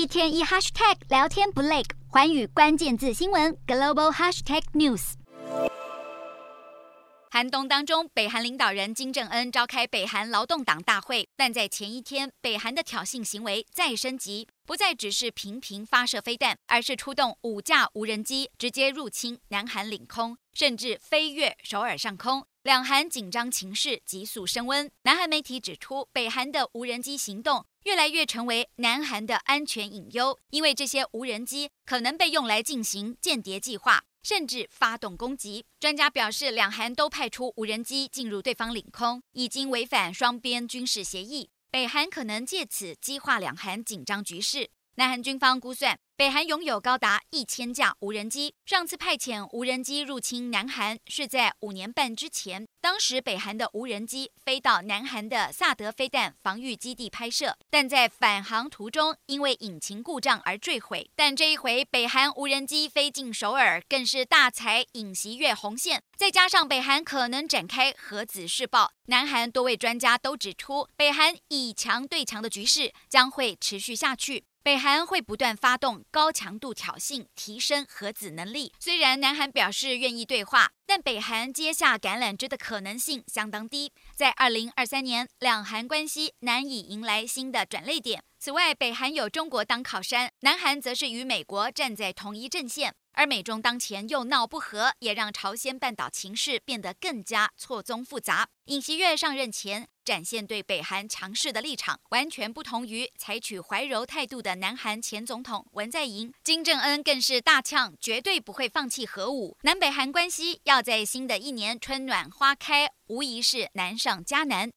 一天一 hashtag 聊天不累，寰宇关键字新闻 global hashtag news。寒冬当中，北韩领导人金正恩召开北韩劳动党大会，但在前一天，北韩的挑衅行为再升级，不再只是频频发射飞弹，而是出动五架无人机直接入侵南韩领空，甚至飞越首尔上空。两韩紧张情势急速升温。南韩媒体指出，北韩的无人机行动越来越成为南韩的安全隐忧，因为这些无人机可能被用来进行间谍计划。甚至发动攻击。专家表示，两韩都派出无人机进入对方领空，已经违反双边军事协议。北韩可能借此激化两韩紧张局势。南韩军方估算，北韩拥有高达一千架无人机。上次派遣无人机入侵南韩是在五年半之前，当时北韩的无人机飞到南韩的萨德飞弹防御基地拍摄，但在返航途中因为引擎故障而坠毁。但这一回北韩无人机飞进首尔，更是大踩尹锡悦红线。再加上北韩可能展开核子试爆，南韩多位专家都指出，北韩以强对强的局势将会持续下去。北韩会不断发动高强度挑衅，提升核子能力。虽然南韩表示愿意对话，但北韩接下橄榄枝的可能性相当低。在二零二三年，两韩关系难以迎来新的转捩点。此外，北韩有中国当靠山，南韩则是与美国站在同一阵线。而美中当前又闹不和，也让朝鲜半岛情势变得更加错综复杂。尹锡悦上任前展现对北韩强势的立场，完全不同于采取怀柔态度的南韩前总统文在寅。金正恩更是大呛，绝对不会放弃核武。南北韩关系要在新的一年春暖花开，无疑是难上加难。